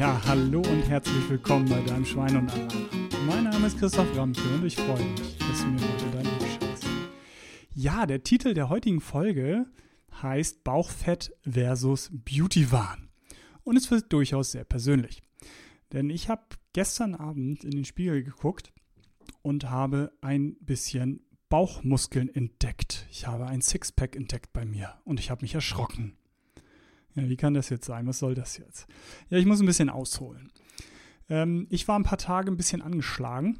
Ja, hallo und herzlich willkommen bei deinem Schwein und Anlander. Mein Name ist Christoph Ramke und ich freue mich, dass du mir heute dein Ohr schenkst. Ja, der Titel der heutigen Folge heißt Bauchfett versus Beauty-Wahn. Und es wird durchaus sehr persönlich. Denn ich habe gestern Abend in den Spiegel geguckt und habe ein bisschen Bauchmuskeln entdeckt. Ich habe ein Sixpack entdeckt bei mir und ich habe mich erschrocken. Ja, wie kann das jetzt sein? Was soll das jetzt? Ja, ich muss ein bisschen ausholen. Ähm, ich war ein paar Tage ein bisschen angeschlagen,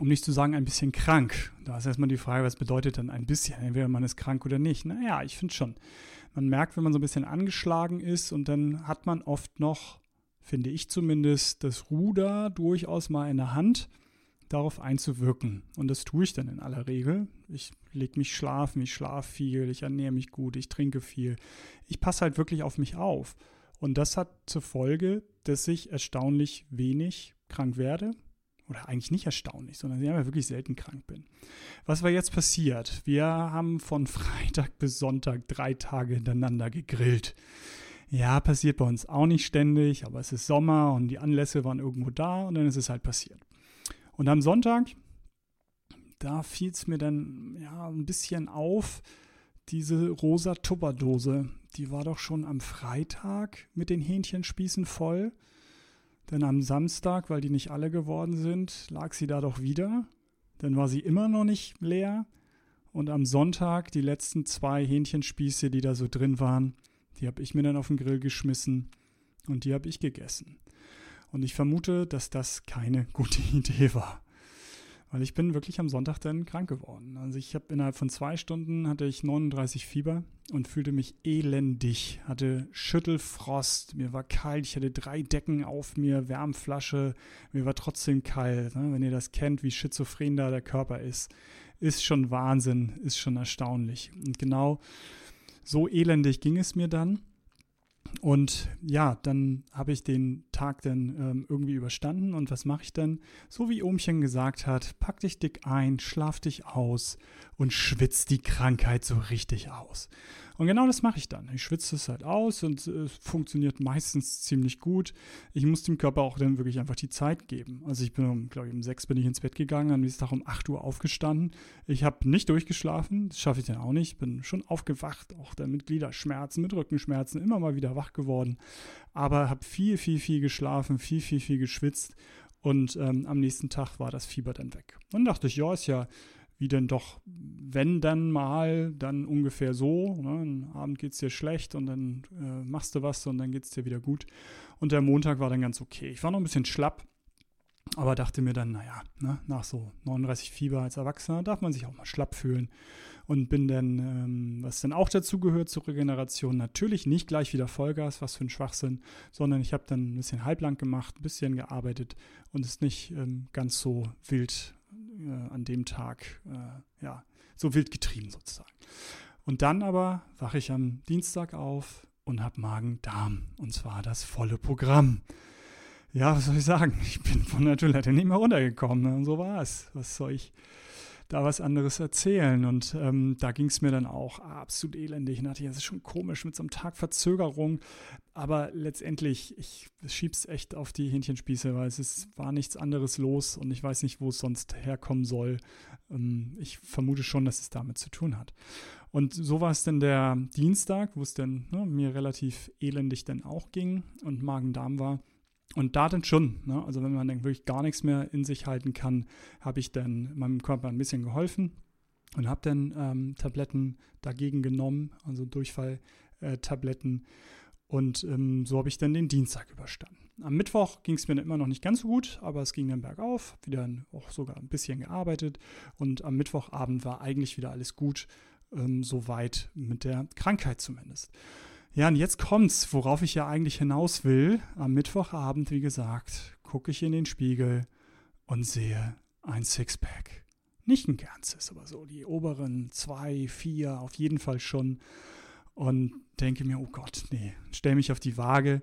um nicht zu sagen ein bisschen krank. Da ist erstmal die Frage, was bedeutet denn ein bisschen? Entweder man ist krank oder nicht. Naja, ich finde schon. Man merkt, wenn man so ein bisschen angeschlagen ist und dann hat man oft noch, finde ich zumindest, das Ruder durchaus mal in der Hand darauf einzuwirken. Und das tue ich dann in aller Regel. Ich lege mich schlafen, ich schlafe viel, ich ernähre mich gut, ich trinke viel. Ich passe halt wirklich auf mich auf. Und das hat zur Folge, dass ich erstaunlich wenig krank werde. Oder eigentlich nicht erstaunlich, sondern ich wirklich selten krank bin. Was war jetzt passiert? Wir haben von Freitag bis Sonntag drei Tage hintereinander gegrillt. Ja, passiert bei uns auch nicht ständig, aber es ist Sommer und die Anlässe waren irgendwo da und dann ist es halt passiert. Und am Sonntag, da fiel es mir dann ja ein bisschen auf, diese rosa Tupperdose, die war doch schon am Freitag mit den Hähnchenspießen voll. Denn am Samstag, weil die nicht alle geworden sind, lag sie da doch wieder. Dann war sie immer noch nicht leer. Und am Sonntag, die letzten zwei Hähnchenspieße, die da so drin waren, die habe ich mir dann auf den Grill geschmissen und die habe ich gegessen. Und ich vermute, dass das keine gute Idee war. Weil ich bin wirklich am Sonntag dann krank geworden. Also ich habe innerhalb von zwei Stunden hatte ich 39 Fieber und fühlte mich elendig, hatte Schüttelfrost, mir war kalt, ich hatte drei Decken auf mir, Wärmflasche, mir war trotzdem kalt. Ne? Wenn ihr das kennt, wie schizophren da der Körper ist, ist schon Wahnsinn, ist schon erstaunlich. Und genau so elendig ging es mir dann. Und ja, dann habe ich den Tag dann ähm, irgendwie überstanden. Und was mache ich dann? So wie Ohmchen gesagt hat, pack dich dick ein, schlaf dich aus und schwitz die Krankheit so richtig aus. Und genau das mache ich dann. Ich schwitze es halt aus und es äh, funktioniert meistens ziemlich gut. Ich muss dem Körper auch dann wirklich einfach die Zeit geben. Also ich bin um, glaube ich, um sechs bin ich ins Bett gegangen, am nächsten Tag um acht Uhr aufgestanden. Ich habe nicht durchgeschlafen, das schaffe ich dann auch nicht. Bin schon aufgewacht, auch dann mit Gliederschmerzen, mit Rückenschmerzen, immer mal wieder wach geworden. Aber habe viel, viel, viel geschlafen, viel, viel, viel geschwitzt. Und ähm, am nächsten Tag war das Fieber dann weg. Und dachte ich, ja, ist ja wie denn doch, wenn dann mal, dann ungefähr so. Ne? Am Abend geht es dir schlecht und dann äh, machst du was und dann geht es dir wieder gut. Und der Montag war dann ganz okay. Ich war noch ein bisschen schlapp, aber dachte mir dann, naja, ne, nach so 39 Fieber als Erwachsener darf man sich auch mal schlapp fühlen. Und bin dann, ähm, was dann auch dazu gehört zur Regeneration, natürlich nicht gleich wieder Vollgas, was für ein Schwachsinn, sondern ich habe dann ein bisschen halblang gemacht, ein bisschen gearbeitet und ist nicht ähm, ganz so wild äh, an dem Tag äh, ja, so wild getrieben sozusagen. Und dann aber wache ich am Dienstag auf und habe Magen-Darm. Und zwar das volle Programm. Ja, was soll ich sagen? Ich bin von der Toilette nicht mehr runtergekommen. Ne? Und so war es. Was soll ich da was anderes erzählen. Und ähm, da ging es mir dann auch absolut elendig. Und dachte ich, das ist schon komisch mit so einem Tag Verzögerung. Aber letztendlich, ich schiebe es echt auf die Hähnchenspieße, weil es ist, war nichts anderes los und ich weiß nicht, wo es sonst herkommen soll. Ähm, ich vermute schon, dass es damit zu tun hat. Und so war es dann der Dienstag, wo es dann ne, mir relativ elendig dann auch ging und Magen-Darm war. Und da dann schon, ne? also wenn man dann wirklich gar nichts mehr in sich halten kann, habe ich dann meinem Körper ein bisschen geholfen und habe dann ähm, Tabletten dagegen genommen, also Durchfalltabletten. Äh, und ähm, so habe ich dann den Dienstag überstanden. Am Mittwoch ging es mir dann immer noch nicht ganz so gut, aber es ging dann bergauf, wieder auch sogar ein bisschen gearbeitet. Und am Mittwochabend war eigentlich wieder alles gut, ähm, soweit mit der Krankheit zumindest. Ja, und jetzt kommt's, worauf ich ja eigentlich hinaus will. Am Mittwochabend, wie gesagt, gucke ich in den Spiegel und sehe ein Sixpack. Nicht ein ganzes, aber so die oberen zwei, vier auf jeden Fall schon. Und denke mir, oh Gott, nee, stelle mich auf die Waage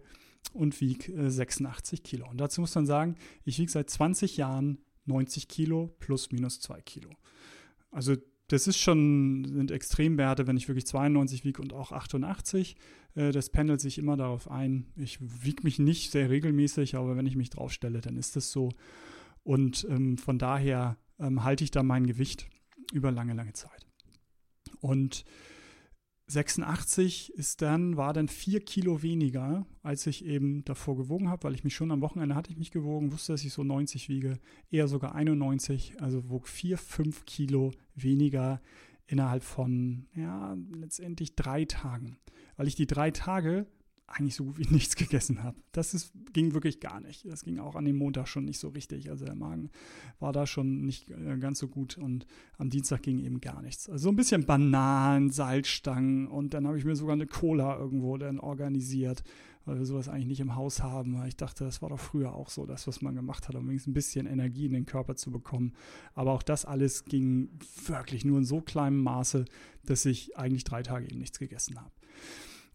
und wiege äh, 86 Kilo. Und dazu muss man sagen, ich wiege seit 20 Jahren 90 Kilo plus minus 2 Kilo. Also das ist schon, sind Extremwerte, wenn ich wirklich 92 wiege und auch 88. Äh, das pendelt sich immer darauf ein. Ich wiege mich nicht sehr regelmäßig, aber wenn ich mich drauf stelle, dann ist das so. Und ähm, von daher ähm, halte ich da mein Gewicht über lange, lange Zeit. Und 86 ist dann, war dann vier Kilo weniger, als ich eben davor gewogen habe, weil ich mich schon am Wochenende hatte ich mich gewogen, wusste, dass ich so 90 wiege, eher sogar 91, also wog vier, fünf Kilo weniger innerhalb von, ja, letztendlich drei Tagen. Weil ich die drei Tage eigentlich so gut wie nichts gegessen habe. Das ist, ging wirklich gar nicht. Das ging auch an dem Montag schon nicht so richtig. Also der Magen war da schon nicht äh, ganz so gut und am Dienstag ging eben gar nichts. Also so ein bisschen Bananen, Salzstangen und dann habe ich mir sogar eine Cola irgendwo dann organisiert, weil wir sowas eigentlich nicht im Haus haben. Ich dachte, das war doch früher auch so, das, was man gemacht hat, um wenigstens ein bisschen Energie in den Körper zu bekommen. Aber auch das alles ging wirklich nur in so kleinem Maße, dass ich eigentlich drei Tage eben nichts gegessen habe.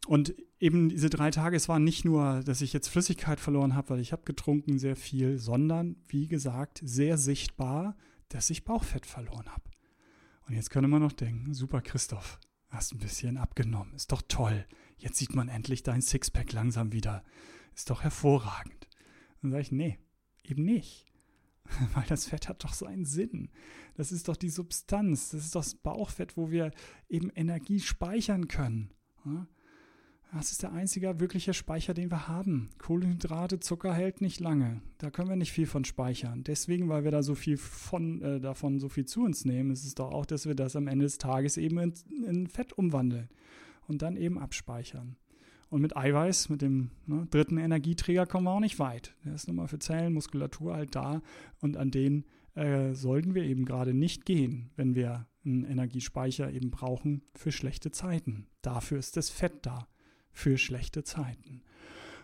Und eben diese drei Tage, es war nicht nur, dass ich jetzt Flüssigkeit verloren habe, weil ich habe getrunken sehr viel, sondern wie gesagt, sehr sichtbar, dass ich Bauchfett verloren habe. Und jetzt könnte man noch denken, super Christoph, hast ein bisschen abgenommen, ist doch toll. Jetzt sieht man endlich dein Sixpack langsam wieder. Ist doch hervorragend. Dann sage ich, nee, eben nicht. Weil das Fett hat doch seinen Sinn. Das ist doch die Substanz, das ist das Bauchfett, wo wir eben Energie speichern können. Das ist der einzige wirkliche Speicher, den wir haben. Kohlenhydrate, Zucker hält nicht lange. Da können wir nicht viel von speichern. Deswegen, weil wir da so viel von, äh, davon so viel zu uns nehmen, ist es doch auch, dass wir das am Ende des Tages eben in, in Fett umwandeln und dann eben abspeichern. Und mit Eiweiß, mit dem ne, dritten Energieträger, kommen wir auch nicht weit. Der ist nun mal für Zellen, Muskulatur halt da und an den äh, sollten wir eben gerade nicht gehen, wenn wir einen Energiespeicher eben brauchen für schlechte Zeiten. Dafür ist das Fett da für schlechte Zeiten.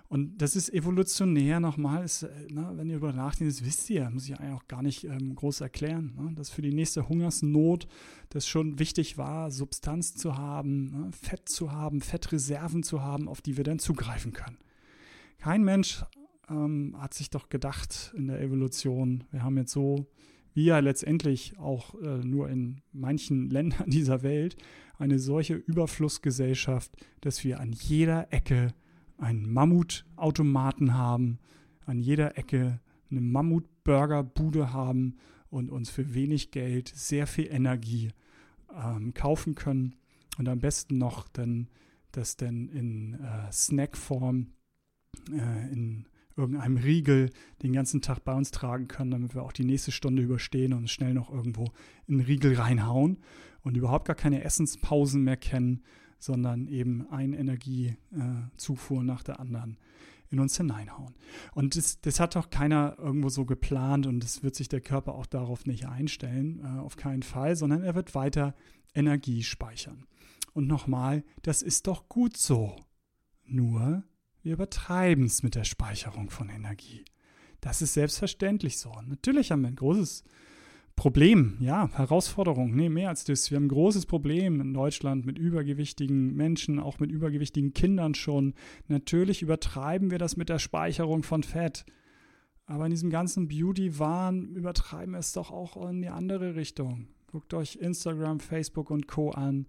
Und das ist evolutionär nochmal, ist, ne, wenn ihr darüber nachdenkt, das wisst ihr, muss ich eigentlich auch gar nicht ähm, groß erklären, ne, dass für die nächste Hungersnot das schon wichtig war, Substanz zu haben, ne, Fett zu haben, Fettreserven zu haben, auf die wir dann zugreifen können. Kein Mensch ähm, hat sich doch gedacht in der Evolution, wir haben jetzt so, wie ja letztendlich auch äh, nur in manchen Ländern dieser Welt, eine solche Überflussgesellschaft, dass wir an jeder Ecke einen Mammutautomaten haben, an jeder Ecke eine Mammutburgerbude haben und uns für wenig Geld sehr viel Energie ähm, kaufen können. Und am besten noch dann das dann in äh, Snackform, äh, in irgendeinem Riegel den ganzen Tag bei uns tragen können, damit wir auch die nächste Stunde überstehen und schnell noch irgendwo in den Riegel reinhauen und überhaupt gar keine Essenspausen mehr kennen, sondern eben eine Energiezufuhr nach der anderen in uns hineinhauen. Und das, das, hat doch keiner irgendwo so geplant und das wird sich der Körper auch darauf nicht einstellen, äh, auf keinen Fall, sondern er wird weiter Energie speichern. Und nochmal, das ist doch gut so. Nur, wir übertreiben es mit der Speicherung von Energie. Das ist selbstverständlich so. Natürlich haben wir ein großes Problem, ja, Herausforderung, nee, mehr als das. Wir haben ein großes Problem in Deutschland mit übergewichtigen Menschen, auch mit übergewichtigen Kindern schon. Natürlich übertreiben wir das mit der Speicherung von Fett. Aber in diesem ganzen Beauty-Wahn übertreiben wir es doch auch in die andere Richtung. Guckt euch Instagram, Facebook und Co. an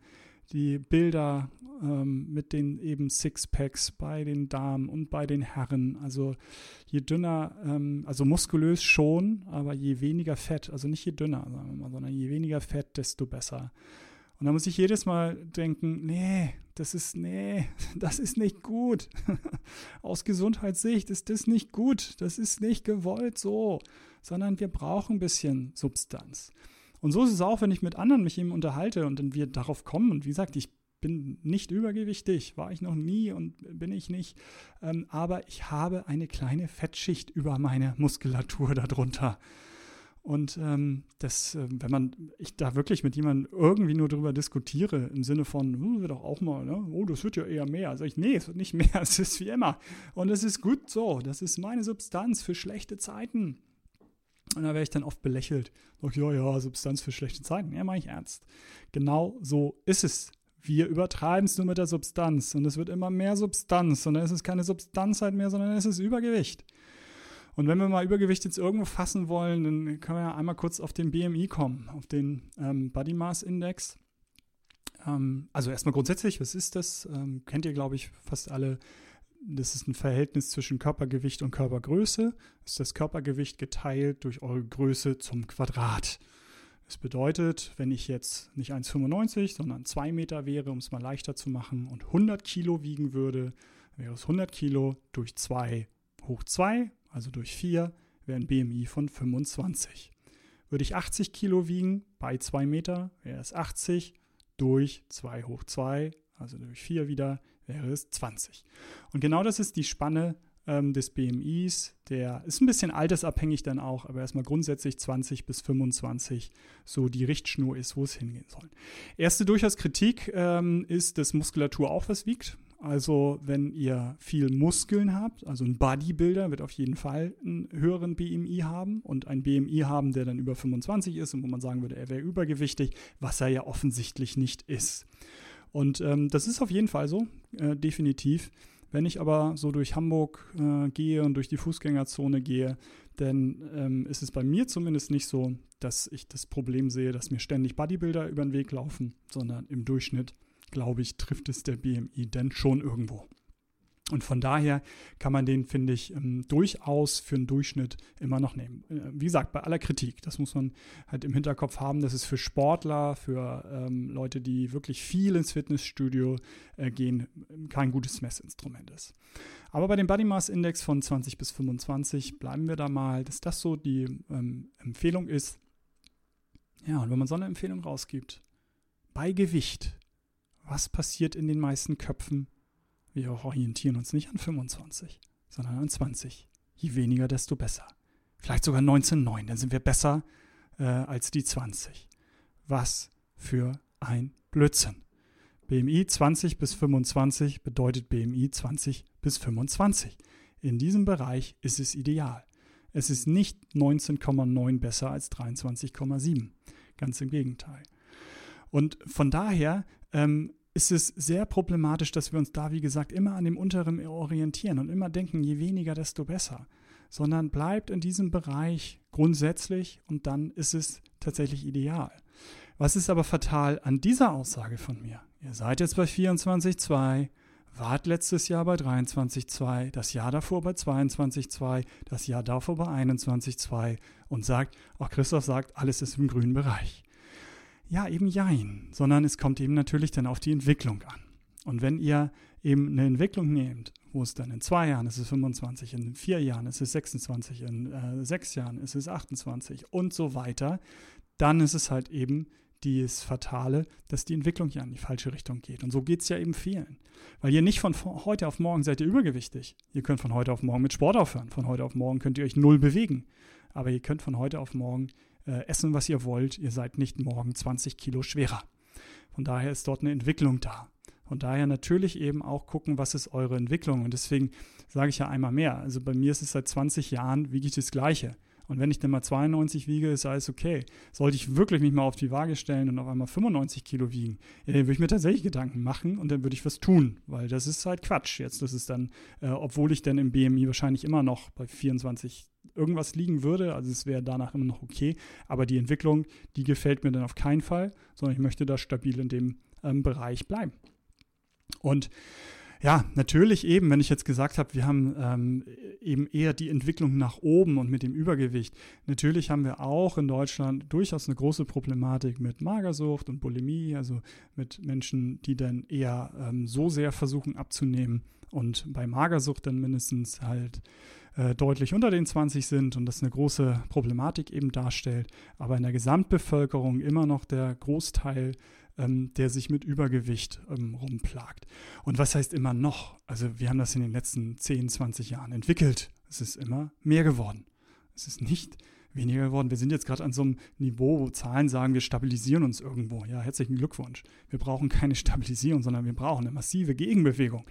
die Bilder ähm, mit den eben Sixpacks bei den Damen und bei den Herren. Also je dünner, ähm, also muskulös schon, aber je weniger Fett, also nicht je dünner, mal, sondern je weniger Fett, desto besser. Und da muss ich jedes Mal denken, nee, das ist, nee, das ist nicht gut. Aus Gesundheitssicht ist das nicht gut. Das ist nicht gewollt so, sondern wir brauchen ein bisschen Substanz. Und so ist es auch, wenn ich mit anderen mich eben unterhalte und dann wir darauf kommen. Und wie gesagt, ich bin nicht übergewichtig, war ich noch nie und bin ich nicht. Ähm, aber ich habe eine kleine Fettschicht über meine Muskulatur darunter. Und ähm, das, äh, wenn man, ich da wirklich mit jemandem irgendwie nur darüber diskutiere, im Sinne von, hm, wird doch auch mal, ne? oh, das wird ja eher mehr. Sag ich, nee, es wird nicht mehr, es ist wie immer. Und es ist gut so. Das ist meine Substanz für schlechte Zeiten. Und da werde ich dann oft belächelt. Sag, ja, ja, Substanz für schlechte Zeiten. Ja, mache ich ernst. Genau so ist es. Wir übertreiben es nur mit der Substanz und es wird immer mehr Substanz und dann ist es keine Substanz halt mehr, sondern es ist Übergewicht. Und wenn wir mal Übergewicht jetzt irgendwo fassen wollen, dann können wir ja einmal kurz auf den BMI kommen, auf den ähm, Body Mass Index. Ähm, also erstmal grundsätzlich, was ist das? Ähm, kennt ihr, glaube ich, fast alle. Das ist ein Verhältnis zwischen Körpergewicht und Körpergröße. Ist das Körpergewicht geteilt durch eure Größe zum Quadrat. Das bedeutet, wenn ich jetzt nicht 1,95, sondern 2 Meter wäre, um es mal leichter zu machen, und 100 Kilo wiegen würde, wäre es 100 Kilo durch 2 hoch 2, also durch 4, wäre ein BMI von 25. Würde ich 80 Kilo wiegen bei 2 Meter, wäre es 80 durch 2 hoch 2, also durch 4 wieder, wäre es 20. Und genau das ist die Spanne ähm, des BMIs. Der ist ein bisschen altersabhängig dann auch, aber erstmal grundsätzlich 20 bis 25 so die Richtschnur ist, wo es hingehen soll. Erste durchaus Kritik ähm, ist, dass Muskulatur auch was wiegt. Also wenn ihr viel Muskeln habt, also ein Bodybuilder wird auf jeden Fall einen höheren BMI haben und ein BMI haben, der dann über 25 ist und wo man sagen würde, er wäre übergewichtig, was er ja offensichtlich nicht ist. Und ähm, das ist auf jeden Fall so, äh, definitiv. Wenn ich aber so durch Hamburg äh, gehe und durch die Fußgängerzone gehe, dann ähm, ist es bei mir zumindest nicht so, dass ich das Problem sehe, dass mir ständig Bodybuilder über den Weg laufen, sondern im Durchschnitt glaube ich, trifft es der BMI denn schon irgendwo. Und von daher kann man den, finde ich, ähm, durchaus für einen Durchschnitt immer noch nehmen. Äh, wie gesagt, bei aller Kritik, das muss man halt im Hinterkopf haben, dass es für Sportler, für ähm, Leute, die wirklich viel ins Fitnessstudio äh, gehen, kein gutes Messinstrument ist. Aber bei dem Body Mass Index von 20 bis 25 bleiben wir da mal, dass das so die ähm, Empfehlung ist. Ja, und wenn man so eine Empfehlung rausgibt, bei Gewicht was passiert in den meisten Köpfen? Wir orientieren uns nicht an 25, sondern an 20. Je weniger, desto besser. Vielleicht sogar 19,9, dann sind wir besser äh, als die 20. Was für ein Blödsinn. BMI 20 bis 25 bedeutet BMI 20 bis 25. In diesem Bereich ist es ideal. Es ist nicht 19,9 besser als 23,7. Ganz im Gegenteil. Und von daher ähm, ist es sehr problematisch, dass wir uns da, wie gesagt, immer an dem Unteren orientieren und immer denken, je weniger, desto besser. Sondern bleibt in diesem Bereich grundsätzlich und dann ist es tatsächlich ideal. Was ist aber fatal an dieser Aussage von mir? Ihr seid jetzt bei 24,2, wart letztes Jahr bei 23,2, das Jahr davor bei 22,2, das Jahr davor bei 21,2 und sagt, auch Christoph sagt, alles ist im grünen Bereich. Ja, eben jein, sondern es kommt eben natürlich dann auf die Entwicklung an. Und wenn ihr eben eine Entwicklung nehmt, wo es dann in zwei Jahren ist es 25, in vier Jahren ist es 26, in äh, sechs Jahren ist es 28 und so weiter, dann ist es halt eben das Fatale, dass die Entwicklung ja in die falsche Richtung geht. Und so geht es ja eben vielen. Weil ihr nicht von heute auf morgen seid ihr übergewichtig. Ihr könnt von heute auf morgen mit Sport aufhören. Von heute auf morgen könnt ihr euch null bewegen. Aber ihr könnt von heute auf morgen äh, essen, was ihr wollt. Ihr seid nicht morgen 20 Kilo schwerer. Von daher ist dort eine Entwicklung da. Von daher natürlich eben auch gucken, was ist eure Entwicklung. Und deswegen sage ich ja einmal mehr. Also bei mir ist es seit 20 Jahren, wiege ich das Gleiche. Und wenn ich dann mal 92 wiege, ist alles okay. Sollte ich wirklich mich mal auf die Waage stellen und auf einmal 95 Kilo wiegen, ja, dann würde ich mir tatsächlich Gedanken machen und dann würde ich was tun, weil das ist halt Quatsch. Jetzt, das ist dann, äh, obwohl ich dann im BMI wahrscheinlich immer noch bei 24 irgendwas liegen würde, also es wäre danach immer noch okay, aber die Entwicklung, die gefällt mir dann auf keinen Fall, sondern ich möchte da stabil in dem ähm, Bereich bleiben. Und ja, natürlich eben, wenn ich jetzt gesagt habe, wir haben ähm, eben eher die Entwicklung nach oben und mit dem Übergewicht. Natürlich haben wir auch in Deutschland durchaus eine große Problematik mit Magersucht und Bulimie, also mit Menschen, die dann eher ähm, so sehr versuchen abzunehmen und bei Magersucht dann mindestens halt äh, deutlich unter den 20 sind und das eine große Problematik eben darstellt, aber in der Gesamtbevölkerung immer noch der Großteil ähm, der sich mit Übergewicht ähm, rumplagt. Und was heißt immer noch? Also wir haben das in den letzten 10, 20 Jahren entwickelt. Es ist immer mehr geworden. Es ist nicht weniger geworden. Wir sind jetzt gerade an so einem Niveau, wo Zahlen sagen, wir stabilisieren uns irgendwo. Ja, herzlichen Glückwunsch. Wir brauchen keine Stabilisierung, sondern wir brauchen eine massive Gegenbewegung.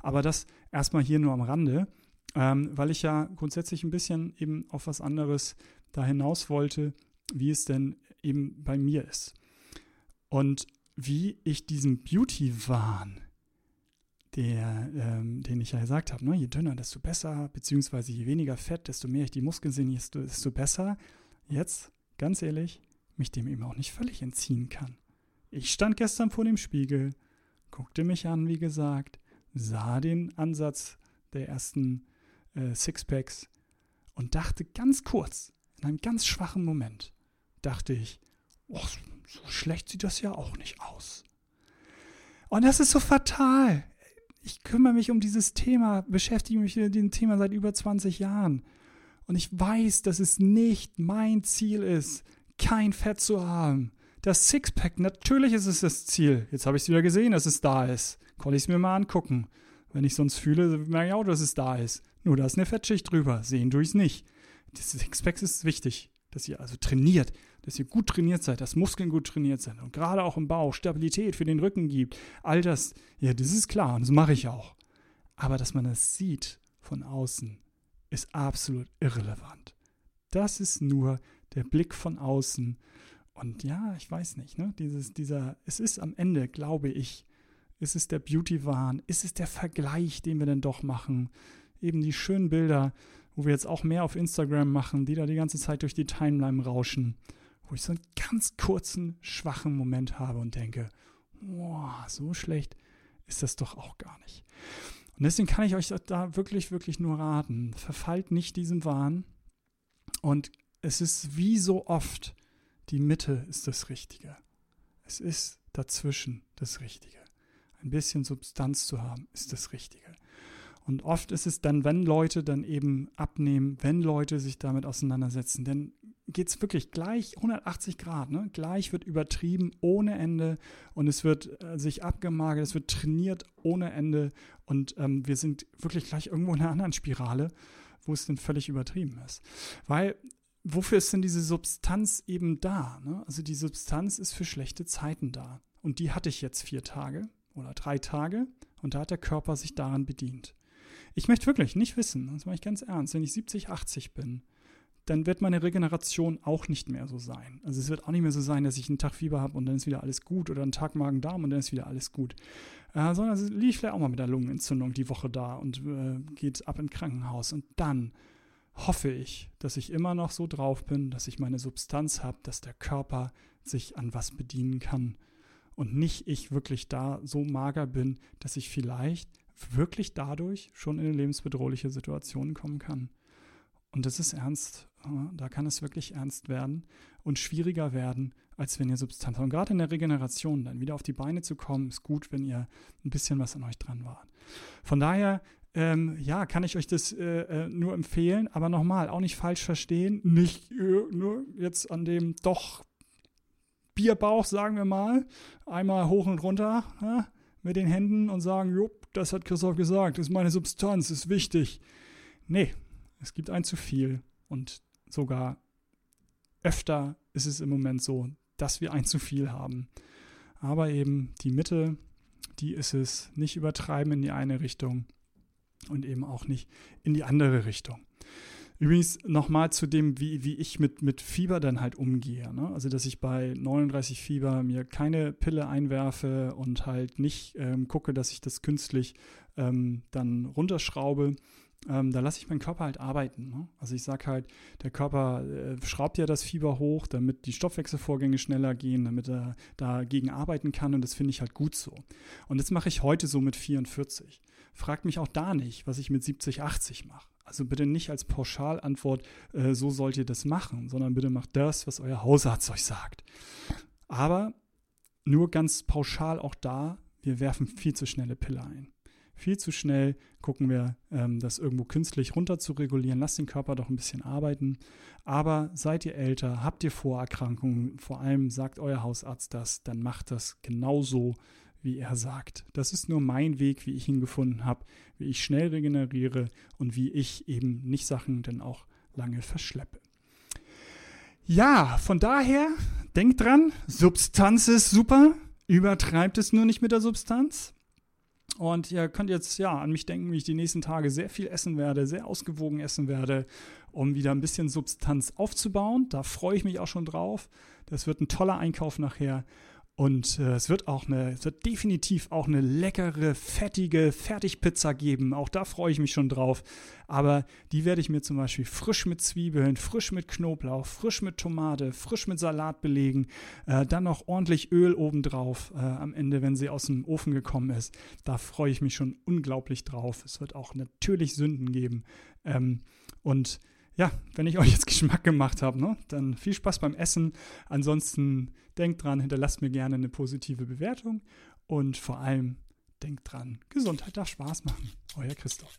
Aber das erstmal hier nur am Rande, ähm, weil ich ja grundsätzlich ein bisschen eben auf was anderes da hinaus wollte, wie es denn eben bei mir ist. Und wie ich diesen Beauty-Wahn, ähm, den ich ja gesagt habe, ne? je dünner, desto besser, beziehungsweise je weniger Fett, desto mehr ich die Muskeln sehe, desto, desto besser. Jetzt, ganz ehrlich, mich dem eben auch nicht völlig entziehen kann. Ich stand gestern vor dem Spiegel, guckte mich an, wie gesagt, sah den Ansatz der ersten äh, Sixpacks und dachte ganz kurz, in einem ganz schwachen Moment, dachte ich, oh, so schlecht sieht das ja auch nicht aus. Und das ist so fatal. Ich kümmere mich um dieses Thema, beschäftige mich mit diesem Thema seit über 20 Jahren. Und ich weiß, dass es nicht mein Ziel ist, kein Fett zu haben. Das Sixpack, natürlich ist es das Ziel. Jetzt habe ich es wieder gesehen, dass es da ist. Konnte ich es mir mal angucken. Wenn ich sonst fühle, merke ich auch, dass es da ist. Nur da ist eine Fettschicht drüber. Sehen tue ich es nicht. Das Sixpack ist wichtig, dass ihr also trainiert, dass ihr gut trainiert seid, dass Muskeln gut trainiert sind und gerade auch im Bauch Stabilität für den Rücken gibt. All das, ja, das ist klar und das mache ich auch. Aber dass man das sieht von außen, ist absolut irrelevant. Das ist nur der Blick von außen. Und ja, ich weiß nicht, ne? Dieses, dieser, es ist am Ende, glaube ich, ist es der Beauty-Wahn, ist es der Vergleich, den wir denn doch machen, eben die schönen Bilder, wo wir jetzt auch mehr auf Instagram machen, die da die ganze Zeit durch die Timeline rauschen, wo ich so einen ganz kurzen, schwachen Moment habe und denke, boah, so schlecht ist das doch auch gar nicht. Und deswegen kann ich euch da wirklich, wirklich nur raten, verfallt nicht diesem Wahn. Und es ist wie so oft, die Mitte ist das Richtige. Es ist dazwischen das Richtige. Ein bisschen Substanz zu haben, ist das Richtige. Und oft ist es dann, wenn Leute dann eben abnehmen, wenn Leute sich damit auseinandersetzen, dann geht es wirklich gleich 180 Grad, ne? gleich wird übertrieben ohne Ende und es wird äh, sich abgemagert, es wird trainiert ohne Ende und ähm, wir sind wirklich gleich irgendwo in einer anderen Spirale, wo es dann völlig übertrieben ist. Weil wofür ist denn diese Substanz eben da? Ne? Also die Substanz ist für schlechte Zeiten da und die hatte ich jetzt vier Tage oder drei Tage und da hat der Körper sich daran bedient. Ich möchte wirklich nicht wissen, das mache ich ganz ernst, wenn ich 70, 80 bin, dann wird meine Regeneration auch nicht mehr so sein. Also es wird auch nicht mehr so sein, dass ich einen Tag Fieber habe und dann ist wieder alles gut oder einen Tag Magen-Darm und dann ist wieder alles gut. Äh, sondern es liegt vielleicht auch mal mit der Lungenentzündung die Woche da und äh, geht ab ins Krankenhaus. Und dann hoffe ich, dass ich immer noch so drauf bin, dass ich meine Substanz habe, dass der Körper sich an was bedienen kann und nicht ich wirklich da so mager bin, dass ich vielleicht wirklich dadurch schon in lebensbedrohliche Situation kommen kann. Und das ist ernst. Da kann es wirklich ernst werden und schwieriger werden, als wenn ihr Substanz habt. Und gerade in der Regeneration dann wieder auf die Beine zu kommen, ist gut, wenn ihr ein bisschen was an euch dran wart. Von daher, ähm, ja, kann ich euch das äh, äh nur empfehlen, aber nochmal, auch nicht falsch verstehen, nicht äh, nur jetzt an dem doch Bierbauch, sagen wir mal, einmal hoch und runter ja, mit den Händen und sagen, jupp, das hat Christoph gesagt, ist meine Substanz, ist wichtig. Nee, es gibt ein zu viel und sogar öfter ist es im Moment so, dass wir ein zu viel haben. Aber eben die Mitte, die ist es, nicht übertreiben in die eine Richtung und eben auch nicht in die andere Richtung. Übrigens nochmal zu dem, wie, wie ich mit, mit Fieber dann halt umgehe. Ne? Also, dass ich bei 39 Fieber mir keine Pille einwerfe und halt nicht ähm, gucke, dass ich das künstlich ähm, dann runterschraube. Ähm, da lasse ich meinen Körper halt arbeiten. Ne? Also ich sage halt, der Körper äh, schraubt ja das Fieber hoch, damit die Stoffwechselvorgänge schneller gehen, damit er dagegen arbeiten kann und das finde ich halt gut so. Und das mache ich heute so mit 44. Fragt mich auch da nicht, was ich mit 70, 80 mache. Also bitte nicht als Pauschalantwort, äh, so sollt ihr das machen, sondern bitte macht das, was euer Hausarzt euch sagt. Aber nur ganz pauschal auch da, wir werfen viel zu schnelle Pille ein. Viel zu schnell gucken wir, ähm, das irgendwo künstlich runter zu regulieren. Lasst den Körper doch ein bisschen arbeiten. Aber seid ihr älter, habt ihr Vorerkrankungen, vor allem sagt euer Hausarzt das, dann macht das genauso, wie er sagt. Das ist nur mein Weg, wie ich ihn gefunden habe, wie ich schnell regeneriere und wie ich eben nicht Sachen dann auch lange verschleppe. Ja, von daher, denkt dran, Substanz ist super, übertreibt es nur nicht mit der Substanz. Und ihr könnt jetzt ja an mich denken, wie ich die nächsten Tage sehr viel essen werde, sehr ausgewogen essen werde, um wieder ein bisschen Substanz aufzubauen. Da freue ich mich auch schon drauf. Das wird ein toller Einkauf nachher. Und äh, es wird auch eine, es wird definitiv auch eine leckere, fettige Fertigpizza geben. Auch da freue ich mich schon drauf. Aber die werde ich mir zum Beispiel frisch mit Zwiebeln, frisch mit Knoblauch, frisch mit Tomate, frisch mit Salat belegen. Äh, dann noch ordentlich Öl obendrauf äh, am Ende, wenn sie aus dem Ofen gekommen ist. Da freue ich mich schon unglaublich drauf. Es wird auch natürlich Sünden geben. Ähm, und ja, wenn ich euch jetzt Geschmack gemacht habe, ne, dann viel Spaß beim Essen. Ansonsten denkt dran, hinterlasst mir gerne eine positive Bewertung und vor allem denkt dran, Gesundheit darf Spaß machen. Euer Christoph.